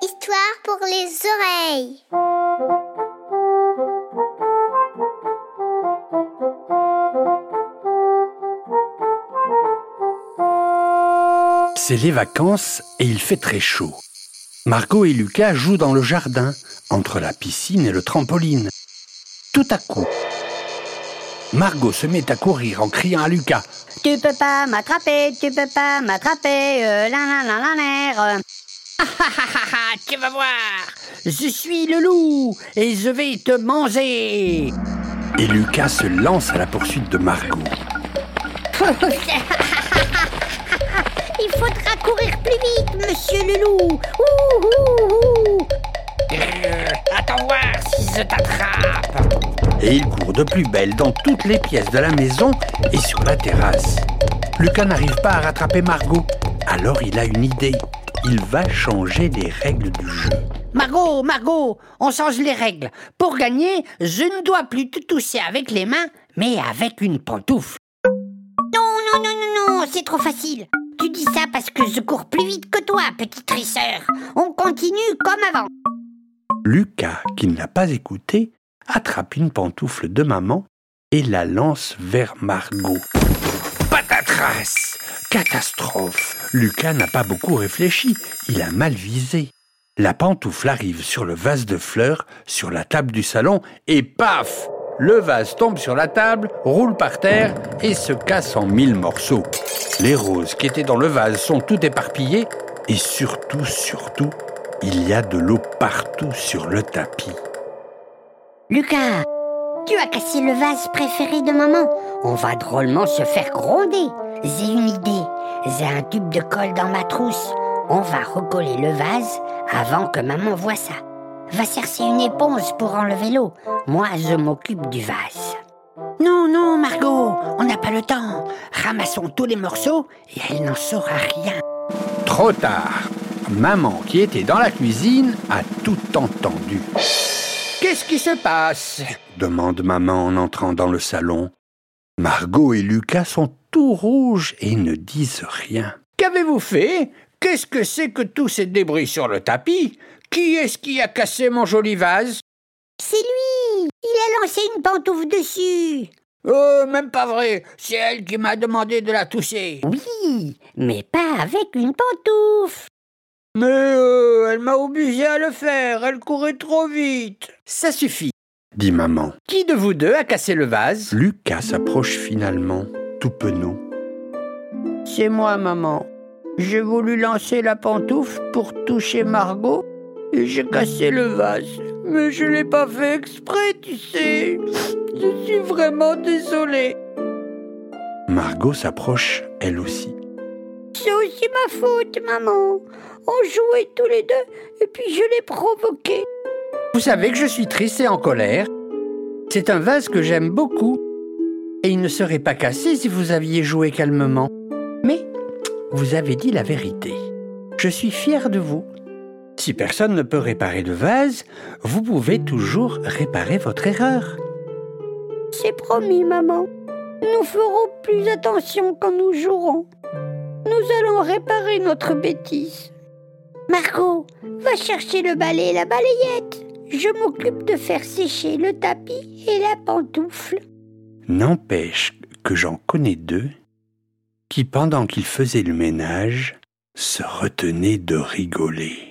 Histoire pour les oreilles. C'est les vacances et il fait très chaud. Margot et Lucas jouent dans le jardin, entre la piscine et le trampoline. Tout à coup, Margot se met à courir en criant à Lucas. Tu peux pas m'attraper, tu peux pas m'attraper, euh, la la la la ah, ah, ah, ah, tu vas voir, je suis le loup et je vais te manger. Et Lucas se lance à la poursuite de Margot. Et il court de plus belle dans toutes les pièces de la maison et sur la terrasse. Lucas n'arrive pas à rattraper Margot. Alors il a une idée. Il va changer les règles du jeu. Margot, Margot, on change les règles. Pour gagner, je ne dois plus te toucher avec les mains, mais avec une pantoufle. Non, non, non, non, non, c'est trop facile. Tu dis ça parce que je cours plus vite que toi, petit trisseur. On continue comme avant. Lucas, qui ne l'a pas écouté, attrape une pantoufle de maman et la lance vers Margot. Patatras Catastrophe Lucas n'a pas beaucoup réfléchi, il a mal visé. La pantoufle arrive sur le vase de fleurs, sur la table du salon, et paf Le vase tombe sur la table, roule par terre et se casse en mille morceaux. Les roses qui étaient dans le vase sont toutes éparpillées, et surtout, surtout, il y a de l'eau partout sur le tapis. Lucas, tu as cassé le vase préféré de maman. On va drôlement se faire gronder. J'ai une idée. J'ai un tube de colle dans ma trousse. On va recoller le vase avant que maman voie ça. Va chercher une éponge pour enlever l'eau. Moi, je m'occupe du vase. Non, non, Margot, on n'a pas le temps. Ramassons tous les morceaux et elle n'en saura rien. Trop tard. Maman, qui était dans la cuisine, a tout entendu. Qu'est-ce qui se passe? demande maman en entrant dans le salon. Margot et Lucas sont tout rouges et ne disent rien. Qu'avez-vous fait? Qu'est-ce que c'est que tous ces débris sur le tapis? Qui est-ce qui a cassé mon joli vase? C'est lui! Il a lancé une pantoufle dessus! Oh, même pas vrai. C'est elle qui m'a demandé de la toucher Oui, mais pas avec une pantoufle Mais euh, elle m'a obligé à le faire, elle courait trop vite Ça suffit, dit maman. Qui de vous deux a cassé le vase? Lucas s'approche finalement, tout penaud. C'est moi, maman. J'ai voulu lancer la pantoufle pour toucher Margot et j'ai cassé le vase. Mais je l'ai pas fait exprès, tu sais. Je suis vraiment désolée. Margot s'approche, elle aussi. C'est aussi ma faute, maman. On jouait tous les deux et puis je l'ai provoqué. Vous savez que je suis triste et en colère. C'est un vase que j'aime beaucoup. Et il ne serait pas cassé si vous aviez joué calmement. Mais vous avez dit la vérité. Je suis fier de vous. Si personne ne peut réparer le vase, vous pouvez toujours réparer votre erreur. C'est promis, maman. Nous ferons plus attention quand nous jouerons. Nous allons réparer notre bêtise. Margot, va chercher le balai et la balayette. Je m'occupe de faire sécher le tapis et la pantoufle. N'empêche que j'en connais deux qui, pendant qu'ils faisaient le ménage, se retenaient de rigoler.